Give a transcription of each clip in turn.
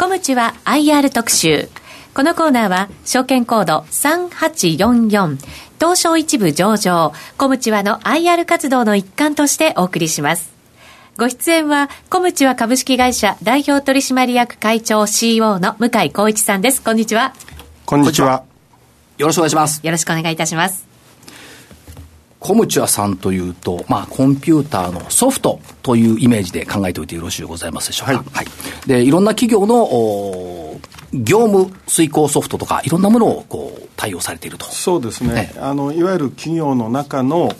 コムチは IR 特集。このコーナーは、証券コード3844、東証一部上場、コムチはの IR 活動の一環としてお送りします。ご出演は、コムチは株式会社代表取締役会長 CEO の向井光一さんです。こんにちは。こんにちは。よろしくお願いします。よろしくお願いいたします。コムチュアさんというと、まあ、コンピューターのソフトというイメージで考えておいてよろしいございますでしょうか？はい。はい、で、いろんな企業の、業務遂行ソフトとか、いろんなものをこう対応されていると。そうですね。ねあの、いわゆる企業の中の、いわ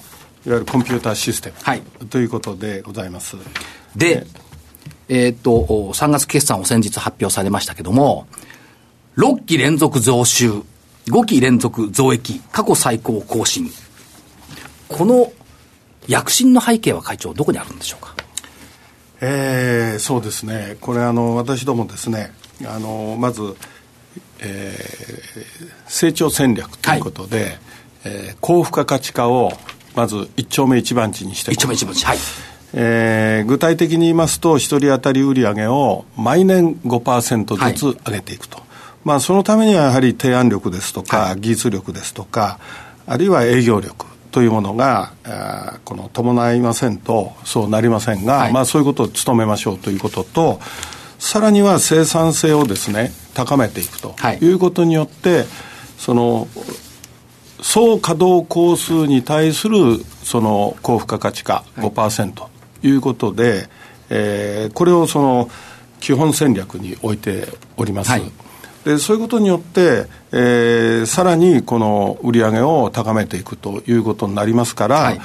ゆるコンピューターシステム、はい、ということでございます。で、えー、っと、3月決算を先日発表されましたけども、6期連続増収、5期連続増益、過去最高更新。この躍進の背景は会長、どこにあるんでしょうか？えー、そうですね、これあの、私どもですね、あのまず、えー、成長戦略ということで、はい、えー、高付加価値化をまず一丁目一番地にして一丁目一番地、はい。えー、具体的に言いますと、一人当たり売上を毎年5%ずつ上げていくと、はい、まあ、そのためにはやはり提案力ですとか、はい、技術力ですとか、あるいは営業力、というものが、この伴いませんとそうなりませんが、はい、まあ、そういうことを努めましょうということとさらには生産性をですね高めていくとい。うことによって、はい、その総稼働工数に対するその高付加価値化5%ということで、はい、えー、これをその基本戦略に置いております。はいでそういうことによって、えー、さらにこの売り上げを高めていくということになりますから、はい、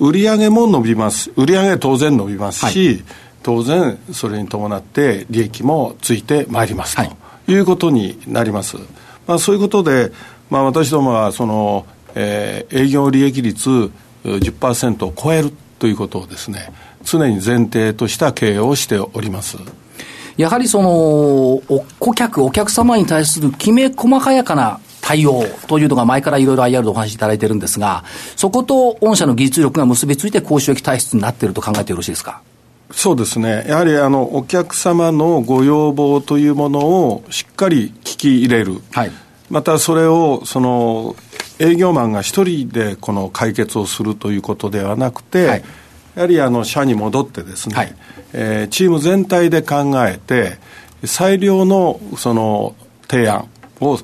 売り上げも伸びます、売り上げ当然伸びますし、はい、当然それに伴って利益もついてまいりますということになります。まあ、そういうことで、まあ、私どもはその、えー、営業利益率10%を超えるということをですね、常に前提とした経営をしております。やはりその、顧客、お客様に対するきめ細かやかな対応というのが前からいろいろ IR でお話しいただいてるんですが、そこと御社の技術力が結びついて高収益体質になっていると考えてよろしいですか？そうですね。やはりあの、お客様のご要望というものをしっかり聞き入れる。はい。またそれを、その、営業マンが一人でこの解決をするということではなくて、はいやはりあの社に戻ってですね、はい、えー、チーム全体で考えて、最良のその提案を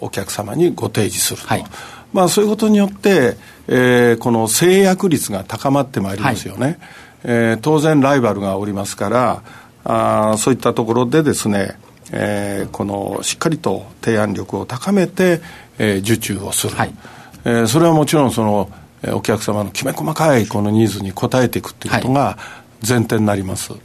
お客様にご提示すると、はい、まあ、そういうことによって、えー、この制約率が高まってまいりますよね、はい、えー、当然ライバルがおりますからあそういったところでですね、えー、このしっかりと提案力を高めて、えー、受注をする、はい、えー、それはもちろんそのお客様のきめ細かいこのニーズに応えていくっていうことが前提になります、はい、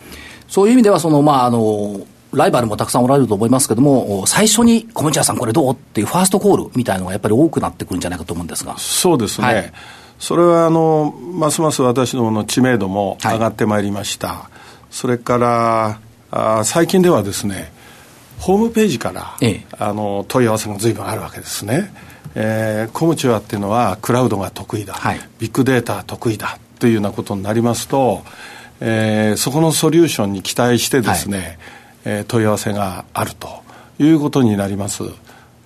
そういう意味ではその、まあ、あのライバルもたくさんおられると思いますけれども、最初に小道屋さん、これどうっていうファーストコールみたいなのがやっぱり多くなってくるんじゃないかと思うんですが。そうですね、はい、それはあのますます私どもの知名度も上がってまいりました、はい、それからあ最近ではですね、ホームページから、ええ、あの問い合わせがずいぶんあるわけですね。えー、コムチュアっていうのはクラウドが得意だ、はい、ビッグデータ得意だというようなことになりますと、えー、そこのソリューションに期待してですね、はい、えー、問い合わせがあるということになります。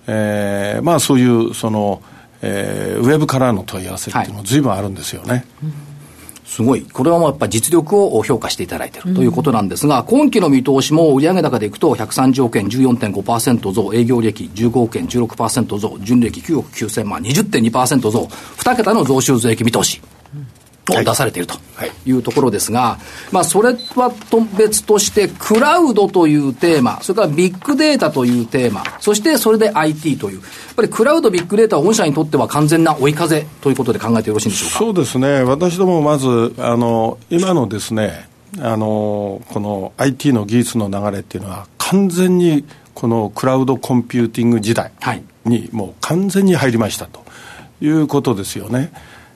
えー、まあそういうその、えー、ウェブからの問い合わせっていうのも随分あるんですよね。はいすごい。これはもうやっぱ実力を評価していただいているということなんですが、うん、今期の見通しも売上高でいくと130億円14.5%増、営業利益15億円16%増、純利益9億9000万20.2%増、2桁の増収増益見通し。を出されていると。い。うところですが、はい、まあ、それはと別として、クラウドというテーマ、それからビッグデータというテーマ、そしてそれで IT という、やっぱりクラウド、ビッグデータは御社にとっては完全な追い風ということで考えてよろしいんでしょうか？そうですね、私どもまず、あの今のですね、あのこの IT の技術の流れっていうのは、完全にこのクラウドコンピューティング時代にもう完全に入りましたということですよね。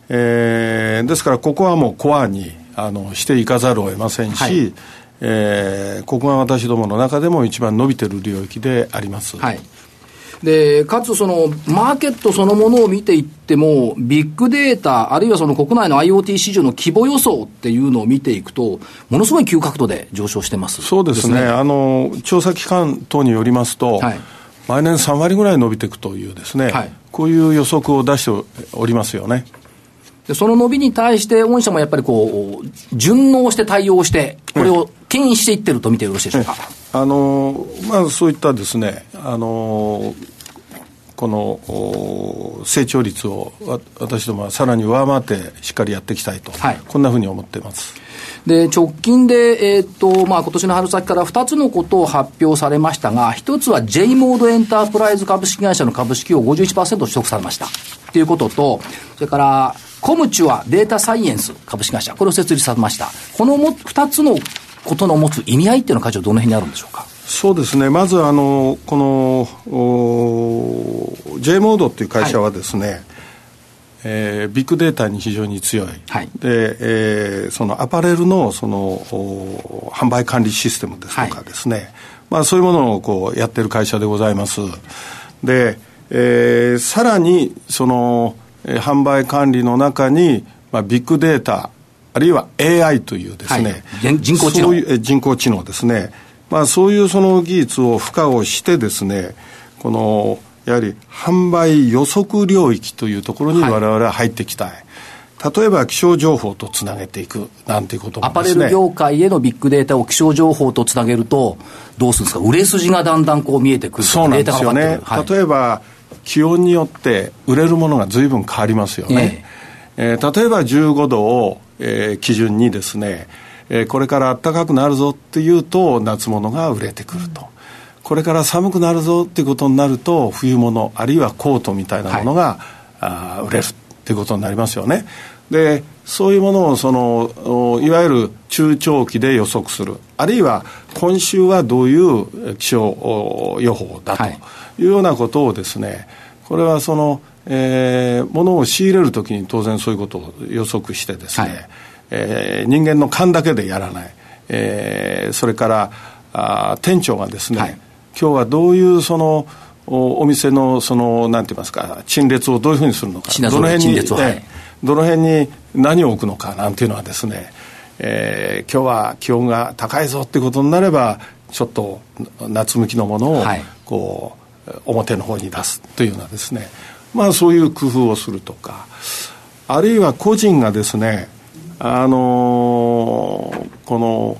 えー、ですからここはもうコアにあのしていかざるを得ませんし、はい、えー、ここが私どもの中でも一番伸びてる領域であります。はい。で、かつその、マーケットそのものを見ていっても、ビッグデータ、あるいはその国内の IoT 市場の規模予想っていうのを見ていくと、ものすごい急角度で上昇してます。そうですね、すね。あの調査機関等によりますと、はい、毎年3割ぐらい伸びていくというですね、はい、こういう予測を出しておりますよね。でその伸びに対して、御社もやっぱりこう、順応して対応して、これを牽引していってると見てよろしいでしょうか？あのまあ、そういったですね、あのこの成長率を私どもはさらに上回ってしっかりやっていきたいと、はい、こんなふうに思っています。で、直近で、えっ、と、まあ、今年の春先から2つのことを発表されましたが、1つは J モードエンタープライズ株式会社の株式を51%取得されました。ということと、それから、コムチュアデータサイエンス株式会社、これを設立されました。このも2つのことの持つ意味合いっていうのは、会長、どの辺にあるんでしょうか？そうですね、まずあのこの J モードっていう会社はですね、はい、えー、ビッグデータに非常に強い、はい、でえー、そのアパレルのその販売管理システムですとかですね、はい、まあ、そういうものをこうやってる会社でございます。で、えー、さらにその、えー、販売管理の中に、まあ、ビッグデータあるいは AI というですね、はい、人工知能。う人工知能ですね、まあ、そういうその技術を付加をしてですねこのやはり販売予測領域というところに我々は入っていきたい、はい、例えば気象情報とつなげていくなんていうことも、ね、アパレル業界へのビッグデータを気象情報とつなげるとどうするんですか？売れ筋がだんだんこう見えてくるそうなんですよね、はい、例えば気温によって売れるものが随分変わりますよね、えー、えー、例えば15度をえー、基準にですね、えー、これから暖かくなるぞっていうと夏物が売れてくると、うん、これから寒くなるぞっていうことになると冬物あるいはコートみたいなものが、はい、あ売れるっていうことになりますよね。でそういうものをそのいわゆる中長期で予測する。あるいは今週はどういう気象予報だとい。うようなことをですね、これはそのえー、ものを仕入れるときに当然そういうことを予測してですね、はい、えー、人間の勘だけでやらない、えー、それからあ店長がですね、はい、今日はどういうそのおお店のそのなんて言いますか陳列をどういうふうにするのかどの辺に、はい、どの辺に何を置くのかなんていうのはですね、えー、今日は気温が高いぞっていうことになればちょっと夏向きのものをこう、表の方に出すというようなですね。まあ、そういう工夫をするとかあるいは個人がですねあのー、この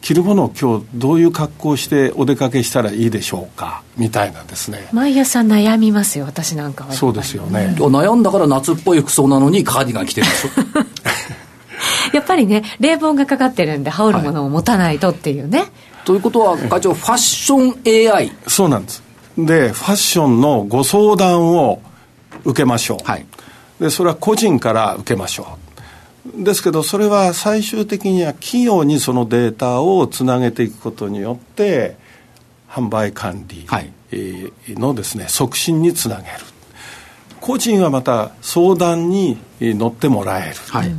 着るものを今日どういう格好をしてお出かけしたらいいでしょうか？みたいなですね。毎朝悩みますよ私なんかは。そうですよね、悩んだから夏っぽい服装なのにカーディガン着てるでしょやっぱりね冷房がかかってるんで羽織るものを持たないとっていうね、はい、ということは会長ファッション AI そうなんです。でファッションのご相談を受けましょう、はい、でそれは個人から受けましょうですけどそれは最終的には企業にそのデータをつなげていくことによって販売管理のですね促進につなげる。個人はまた相談に乗ってもらえる、はい、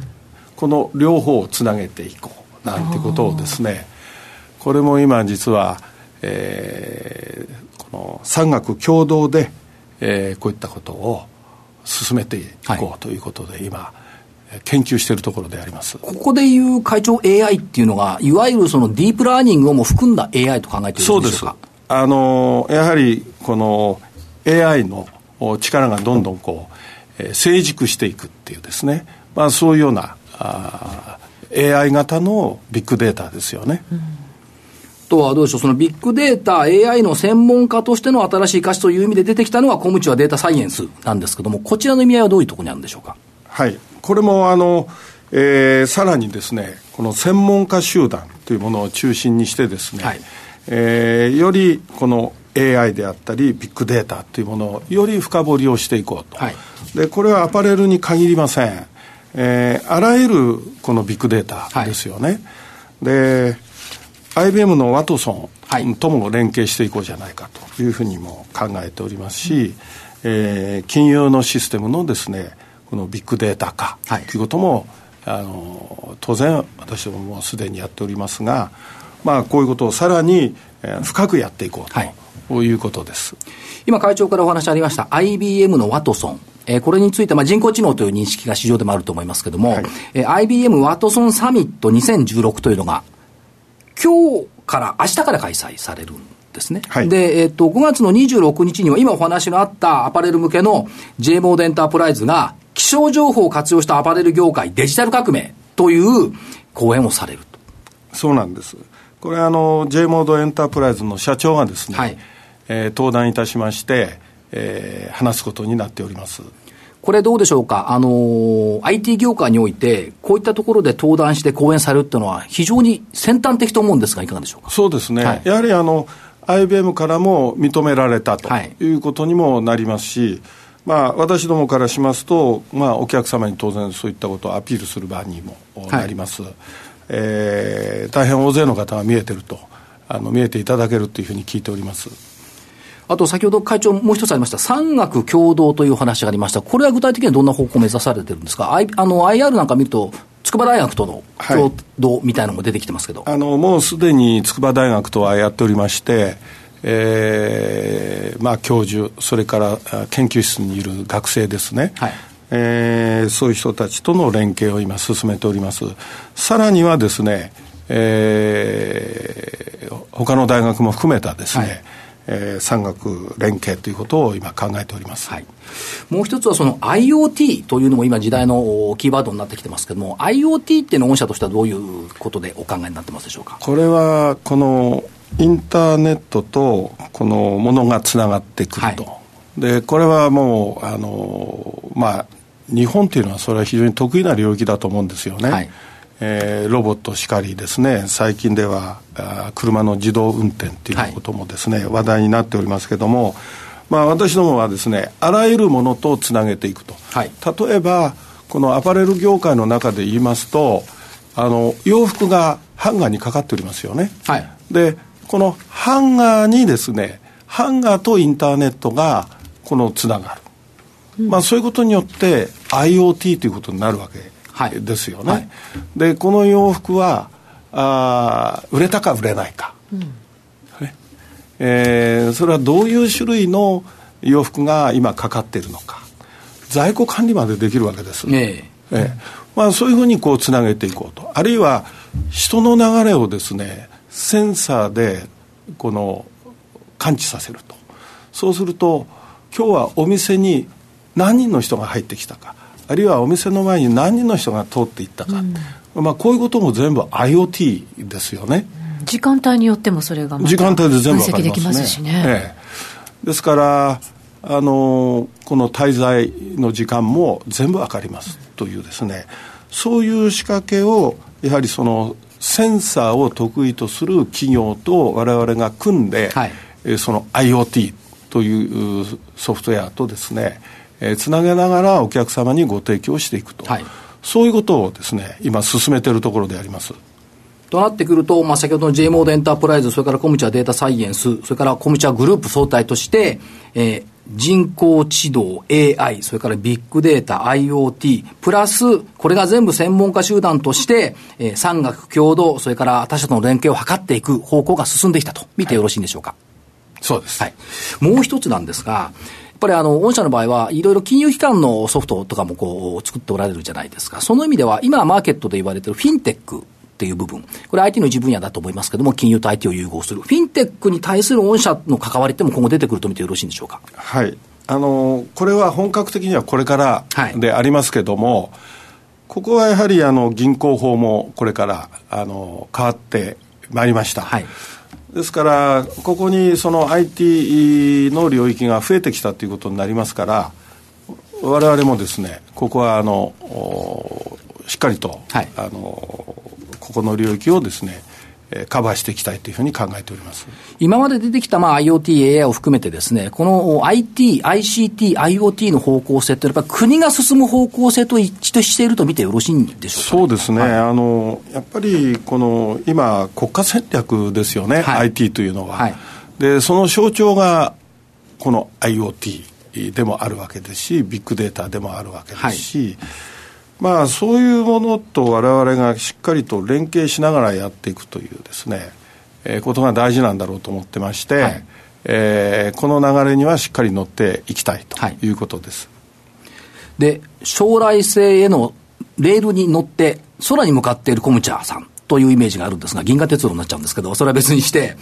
この両方をつなげていこうなんてことをですねこれも今実は、えー、の産学共同で、えー、こういったことを進めていこうということで、はい、今研究しているところであります。ここでいう会長 AI っていうのがいわゆるそのディープラーニングをも含んだ AI と考えているんでしょうか？あのやはりこの AI の力がどんどんこう、えー、成熟していくっていうですね、まあ、そういうようなあ AI 型のビッグデータですよね。うん。とはどうでしょう、そのビッグデータ、AI の専門家としての新しい価値という意味で出てきたのは、コムチはデータサイエンスなんですけども、こちらの意味合いはどういうところにあるんでしょうか？はい、これもあの、えー、さらにですね、この専門家集団というものを中心にしてですね、はい、えー、よりこの AI であったり、ビッグデータというものをより深掘りをしていこうと。はい、で、これはアパレルに限りません。えー、あらゆるこのビッグデータですよね。はい、で、IBM のワトソンとも連携していこうじゃないかというふうにも考えておりますし、うん、えー、金融のシステムのですねこのビッグデータ化ということも、はい、あの当然私どももすでにやっておりますが、まあ、こういうことをさらに、えー、深くやっていこうと、はい、いうことです。今会長からお話ありました IBM のワトソン。えー、これについて、まあ、人工知能という認識が市場でもあると思いますけれども、はい、えー、IBM ワトソンサミット2016というのが、今日から明日から開催されるんですね。はい、で、えっ、ー、と、5月の26日には、今お話のあったアパレル向けの J モードエンタープライズが、気象情報を活用したアパレル業界デジタル革命という講演をされると。そうなんです。これあの、J モードエンタープライズの社長がですね、はい、えー、登壇いたしまして、えー、話すことになっております。これどうでしょうか、あのー、IT 業界において、こういったところで登壇して講演されるっていうのは、非常に先端的と思うんですが、いかがでしょうか？そうですね、はい、やはりあの IBM からも認められたということにもなりますし、はい、まあ、私どもからしますと、まあ、お客様に当然そういったことをアピールする場にもなります、はい、えー、大変大勢の方が見えてるとあの、見えていただけるというふうに聞いております。あと先ほど会長、もう一つありました、産学共同という話がありました、これは具体的にはどんな方向を目指されてるんですか、I、あの IR なんか見ると、筑波大学との共同みたいなのも出てきてますけど、はい、あのもうすでに筑波大学とはやっておりまして、えーまあ、教授、それから研究室にいる学生ですね、はい。えー、そういう人たちとの連携を今、進めております。さらにはですね、えー、他の大学も含めたですね、はい。えー、産学連携ということを今考えております、はい、もう一つはその IoT というのも今時代のキーワードになってきてますけども IoT っていうのは御社としてはどういうことでお考えになってますでしょうか？これはこのインターネットとこのものがつながってくると、はい、でこれはもうあのまあ日本というのはそれは非常に得意な領域だと思うんですよね、はい。えー、ロボットしかりですね。最近ではあ車の自動運転っていうこともですね、はい、話題になっておりますけども、まあ、私どもはですねあらゆるものとつなげていくと、はい、例えばこのアパレル業界の中で言いますとあの洋服がハンガーにかかっておりますよね、はい、でこのハンガーにですねハンガーとインターネットがこのつながる、うん、まあ、そういうことによって IoT ということになるわけですよね、はい、でこの洋服はあ売れたか売れないか、うん。ね。えー、それはどういう種類の洋服が今かかっているのか。在庫管理までできるわけです、ね。え。ー、まあ、そういうふうにこうつなげていこうと。あるいは人の流れをですねセンサーでこの感知させると。そうすると今日はお店に何人の人が入ってきたか。あるいはお店の前に何人の人が通っていったか、うん、まあ、こういうことも全部 IoT ですよね。時間帯によってもそれが時間帯で全部分かりますね。しね、ええ、ですからあのこの滞在の時間も全部分かりますというですね。そういう仕掛けをやはりそのセンサーを得意とする企業と我々が組んで、はい、その IoT というソフトウェアとですねえー、つなげながらお客様にご提供していくと、はい、そういうことをですね今進めているところであります。となってくると、まあ、先ほどの J モードエンタープライズ、それからコムチャデータサイエンス、それからコムチャグループ総体として、えー、人工知能、AI、それからビッグデータ、IoT、プラス、これが全部専門家集団として、えー、産学共同、それから他社との連携を図っていく方向が進んできたと見てよろしいんでしょうか？はい、そうです。はい。もう一つなんですが、ぱりあの、御社の場合は、いろいろ金融機関のソフトとかもこう、作っておられるじゃないですか。その意味では、今マーケットで言われているフィンテックっていう部分。これ IT の一分野だと思いますけども、金融と IT を融合する。フィンテックに対する御社の関わりっても今後出てくると見てよろしいんでしょうか？はい。あの、これは本格的にはこれからでありますけども、はい、ここはやはりあの銀行法もこれからあの変わってまいりました。はいですから、ここにその IT の領域が増えてきたということになりますから、われわれもですね、ここはあのしっかりと、はい、あのここの領域をですね、カバーしていきたいというふうに考えております。今まで出てきた、まあ、IoT、AI を含めてですね、この IT、ICT、IoT の方向性って、やっぱり国が進む方向性と一致していると見てよろしいんでしょうか、そうですね、はい、あのやっぱりこの今、国家戦略ですよね、はい、IT というのは、はい、で。その象徴がこの IoT でもあるわけですし、ビッグデータでもあるわけですし。まあ、そういうものと我々がしっかりと連携しながらやっていくというですね、えー、ことが大事なんだろうと思ってまして、はい、えー、この流れにはしっかり乗っていきたいということです。はい、で、将来性へのレールに乗って空に向かっているコムチャーさんというイメージがあるんですが、銀河鉄道になっちゃうんですけど、それは別にして、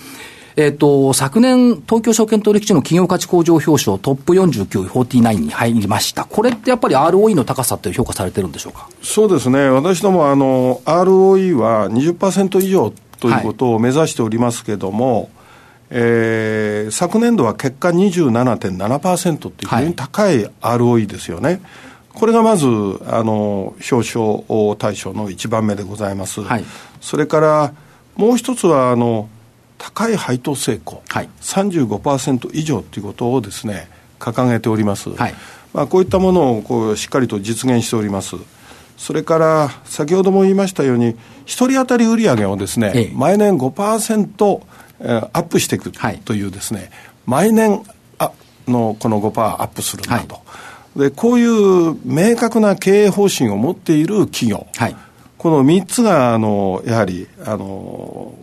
えっ、ー、と、昨年、東京証券取引所の企業価値向上表彰トップ49、49に入りました。これってやっぱり ROE の高さって評価されてるんでしょうか？そうですね。私ども、あの、ROE は20%以上ということを目指しておりますけれども、はい、えー、昨年度は結果27.7%っていう非常に高い ROE ですよね。はいこれがまず、あの、表彰対象の一番目でございます。はい、それから、もう一つは、あの、高い配当成功、はい、35%以上ということをですね、掲げております。はい、まあ、こういったものをこうしっかりと実現しております。それから、先ほども言いましたように、一人当たり売上をですね、ええ、毎年5%、えー、アップしてい。くというですね、はい、毎年あのこの5%アップするんだと。はい。で、こういう明確な経営方針を持っている企業、はい、この3つが、あの、やはり、あの、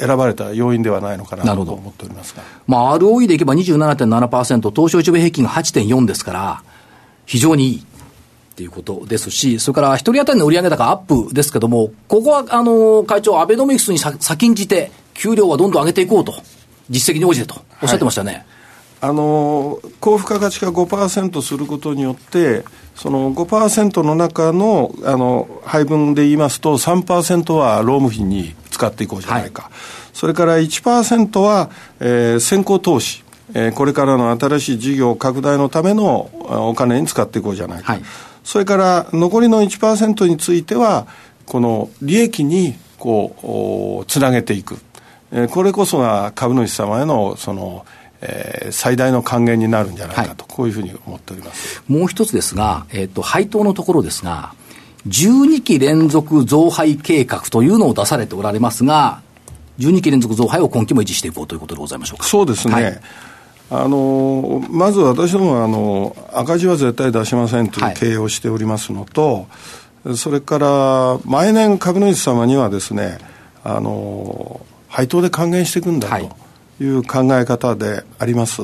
選ばれた要因ではないのかなと思っておりますが。まあ、ROE でいけば27.7%、東証一部平均が8.4ですから、非常にいい。っていうことですし、それから一人当たりの売上高アップですけども、ここは、あの、会長、アベノミクスに先んじて、給料はどんどん上げていこうと、実績に応じてとおっしゃってましたね。はいあの高付加価値が5%することによって、その5%の中のあの配分で言いますと、3%は労務費に使っていこうじゃないか、はい、それから1%は、えー、先行投資、えー、これからの新しい事業拡大のためのお金に使っていこうじゃないか、はい、それから残りの1%については、この利益にこうつなげていく、えー、これこそが株主様へのその、えー、最大の還元になるんじゃないかと、はい、こういうふうに思っております。もう一つですが、えーと、配当のところですが、12期連続増配計画というのを出されておられますが、12期連続増配を今期も維持していこうということでございましょうか。そうですね、はいあのまず私どもあの赤字は絶対出しませんという経営をしておりますのと、はい、それから毎年株主様にはですねあの配当で還元していくんだと、はい、いう考え方であります。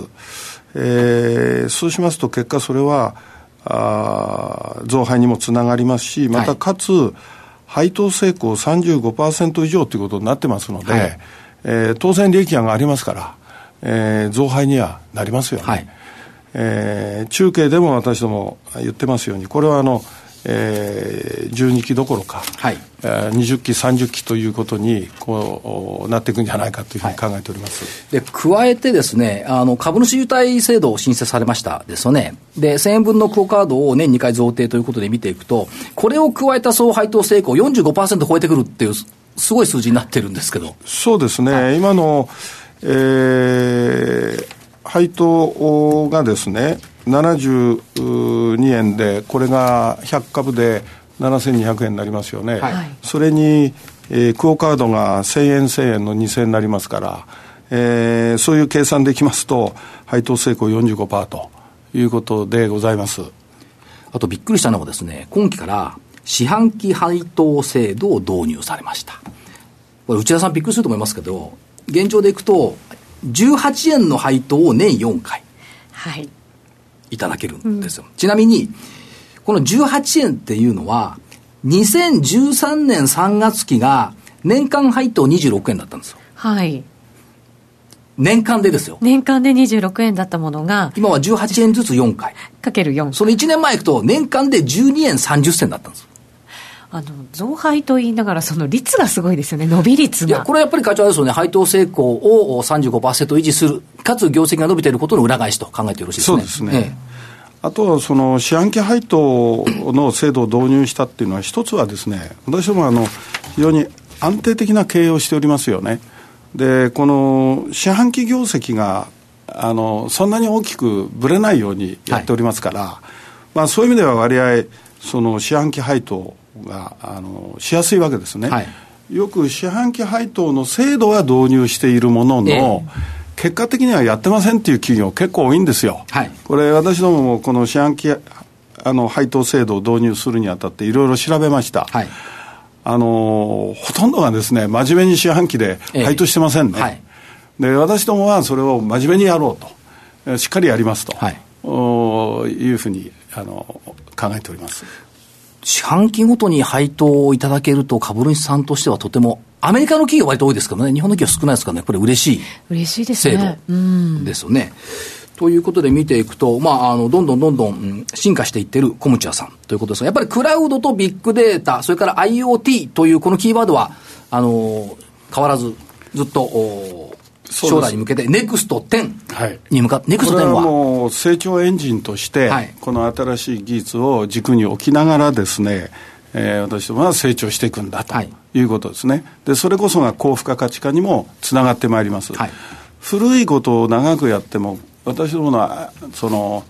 えー、そうしますと結果それはあ増配にもつながりますしまたかつ、はい、配当成功35%以上ということになってますので、はい、えー、当然利益が上がりますから、えー、増配にはなりますよね、はい、えー、中継でも私ども言ってますようにこれはあのえー、12期どころか、はい。えー、20期、30期ということにこうなっていくんじゃないかというふうに考えております、はい、で加えてですねあの、株主優待制度を申請されましたですよね、で1000円分のクオカードを年2回贈呈ということで見ていくと、これを加えた総配当成功45%超えてくるっていう、すごい数字になってるんですけど。そうですね、はい、今の、えー、配当がですね、72円で、これが100株で7200円になりますよね。はい、それに、えー、クオカードが1000円1000円の2000円になりますから、えー、そういう計算できますと、配当成功45%ということでございます。あとびっくりしたのはですね、今期から四半期配当制度を導入されました。これ内田さんびっくりすると思いますけど、現状でいくと、18円の配当を年4回。はい。いただけるんですよ。うん、ちなみに、この18円っていうのは、2013年3月期が年間配当26円だったんですよ。はい。年間でですよ。年間で26円だったものが。今は18円ずつ4回。かける4。その1年前いくと年間で12円30銭だったんです。あの増配と言いながら、その率がすごいですよね、伸び率が。いや、これやっぱり会長はですよね、配当成功を35%維持する、かつ業績が伸びていることの裏返しと考えてよろしいですね。そうですね。ええあとはその四半期配当の制度を導入したっていうのは、一つはですね、私どもあの非常に安定的な経営をしておりますよね。で、この四半期業績があのそんなに大きくぶれないようにやっておりますから、はい、まあ、そういう意味では割合、その四半期配当があのしやすいわけですね、はい、よく四半期配当の制度は導入しているものの、えー、結果的にはやってませんっていう企業結構多いんですよ、はい、これ私どももこの四半期あの配当制度を導入するにあたっていろいろ調べました、はい、あのほとんどがですね、真面目に四半期で配当してませんね。えはい、で、私どもはそれを真面目にやろうと、しっかりやりますと、はい、おいうふうにあの考えております。四半期ごとに配当をいただけると株主さんとしてはとてもアメリカの企業は割と多いですからね、日本の企業少ないですからね、これ嬉しい。嬉しいですね。制度ですよね。ということで見ていくと、まあ、あの、どんどんどんどん進化していってるコムチャさんということですが、やっぱりクラウドとビッグデータ、それから IoT というこのキーワードは、あの、変わらず、ずっと、将来に向けて、ネクスト10に向かって、ネクスト10は？もう成長エンジンとして、はい、この新しい技術を軸に置きながらですね、えー、私どもは成長していくんだとい。うことですね、でそれこそが高付加価値化にもつながってまいります、はい、古いことを長くやっても私どものその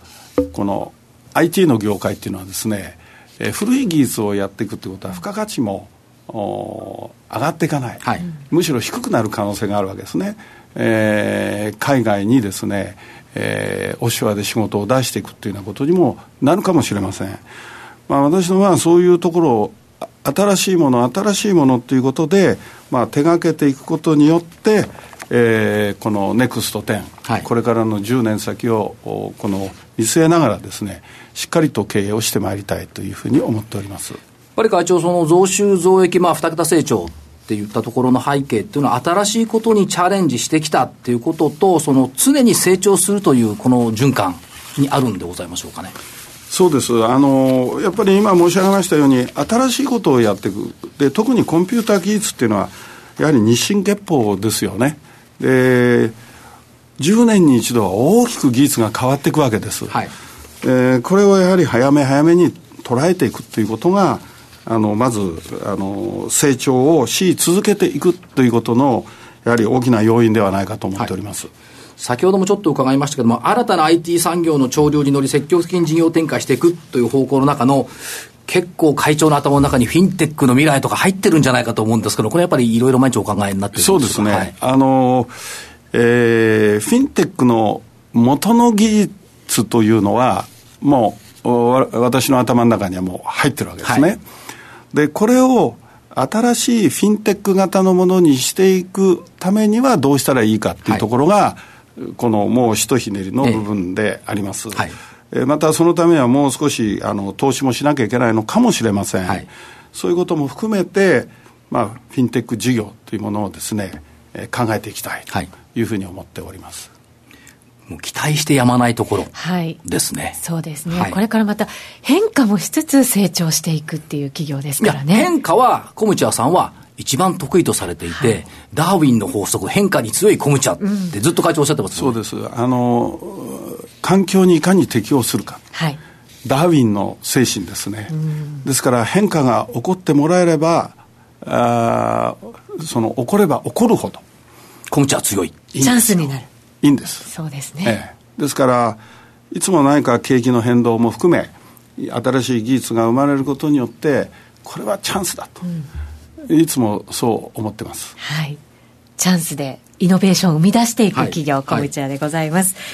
この IT の業界っていうのはですね、えー、古い技術をやっていくってことは付加価値も上がっていかない、はい、むしろ低くなる可能性があるわけですね、えー、海外にですね、えー、オシュアで仕事を出していくっていうようなことにもなるかもしれません。まあ、私どもはそういうところを新しいもの新しいものということで、まあ、手がけていくことによって、えー、このネクスト10、はい、これからの10年先をこの見据えながらですねしっかりと経営をしてまいりたいというふうに思っておりますやっぱり会長その増収増益、まあ、2桁成長っていったところの背景っていうのは新しいことにチャレンジしてきたっていうこととその常に成長するというこの循環にあるんでございましょうかね。そうです。あのやっぱり今申し上げましたように新しいことをやっていく。で特にコンピューター技術っていうのはやはり日進月歩ですよね。で10年に一度は大きく技術が変わっていくわけです、はい、えー、これをやはり早め早めに捉えていくということがあのまずあの成長をし続けていくということのやはり大きな要因ではないかと思っております、はい。先ほどもちょっと伺いましたけども、新たな IT 産業の潮流に乗り積極的に事業展開していくという方向の中の、結構会長の頭の中にフィンテックの未来とか入ってるんじゃないかと思うんですけど、これやっぱりいろいろ毎日お考えになってるんですそうですね。はい、あの、えー、フィンテックの元の技術というのは、もう、私の頭の中にはもう入ってるわけですね。はい、で、これを、新しいフィンテック型のものにしていくためにはどうしたらいいかっていうところが、はい。このもうひとひねりの部分であります。はい。えまたそのためにはもう少しあの投資もしなきゃいけないのかもしれません、はい、そういうことも含めて、まあ、フィンテック事業というものをですね、え考えていきたいというふうに思っております。もう期待してやまないところですね。はい、そうですね、はい、これからまた変化もしつつ成長していくっていう企業ですからね。変化は、小ムチさんは一番得意とされていて、はい、ダーウィンの法則、変化に強いコムチャってずっと会長おっしゃってます、ねうん、そうです。あの、環境にいかに適応するか。はい、ダーウィンの精神ですね。ですから変化が起こってもらえれば、あその起これば起こるほど。コムチャ強い。チャンスになる。いいんです。そうですね。ええ、ですから、いつも何か景気の変動も含め、新しい技術が生まれることによって、これはチャンスだと。うんいつもそう思ってます。はい。チャンスでイノベーションを生み出していく企業、はい、コムチャでございます。はい、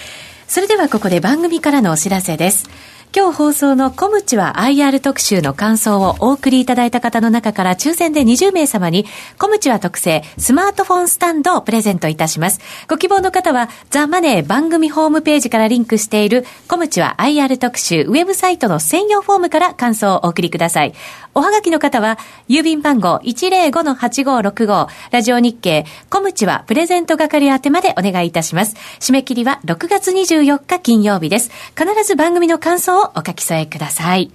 それではここで番組からのお知らせです。今日放送のコムチは IR 特集の感想をお送りいただいた方の中から抽選で20名様にコムチは特製スマートフォンスタンドをプレゼントいたします。ご希望の方はザ・マネー番組ホームページからリンクしているコムチは IR 特集ウェブサイトの専用フォームから感想をお送りください。おはがきの方は、郵便番号105-8565、ラジオ日経、コムチはプレゼント係宛てまでお願いいたします。締め切りは6月24日金曜日です。必ず番組の感想をお書き添えください。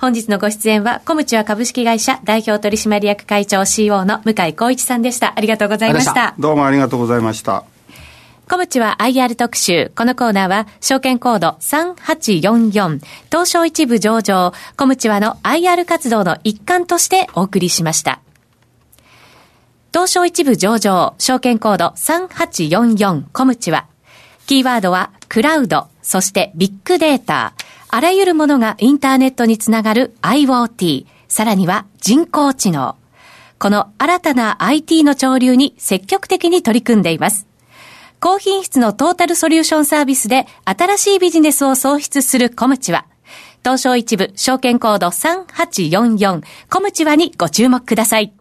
本日のご出演は、コムチは株式会社代表取締役会長 CO の向井光一さんでした。ありがとうございました。どうもありがとうございました。小渕は IR 特集。このコーナーは、証券コード3844、東証一部上場、小渕はの IR 活動の一環としてお送りしました。東証一部上場、証券コード3844、小渕は、キーワードは、クラウド、そしてビッグデータ、あらゆるものがインターネットにつながる IoT、さらには人工知能。この新たな IT の潮流に積極的に取り組んでいます。高品質のトータルソリューションサービスで新しいビジネスを創出するコムチは、東証一部証券コード3844コムチワにご注目ください。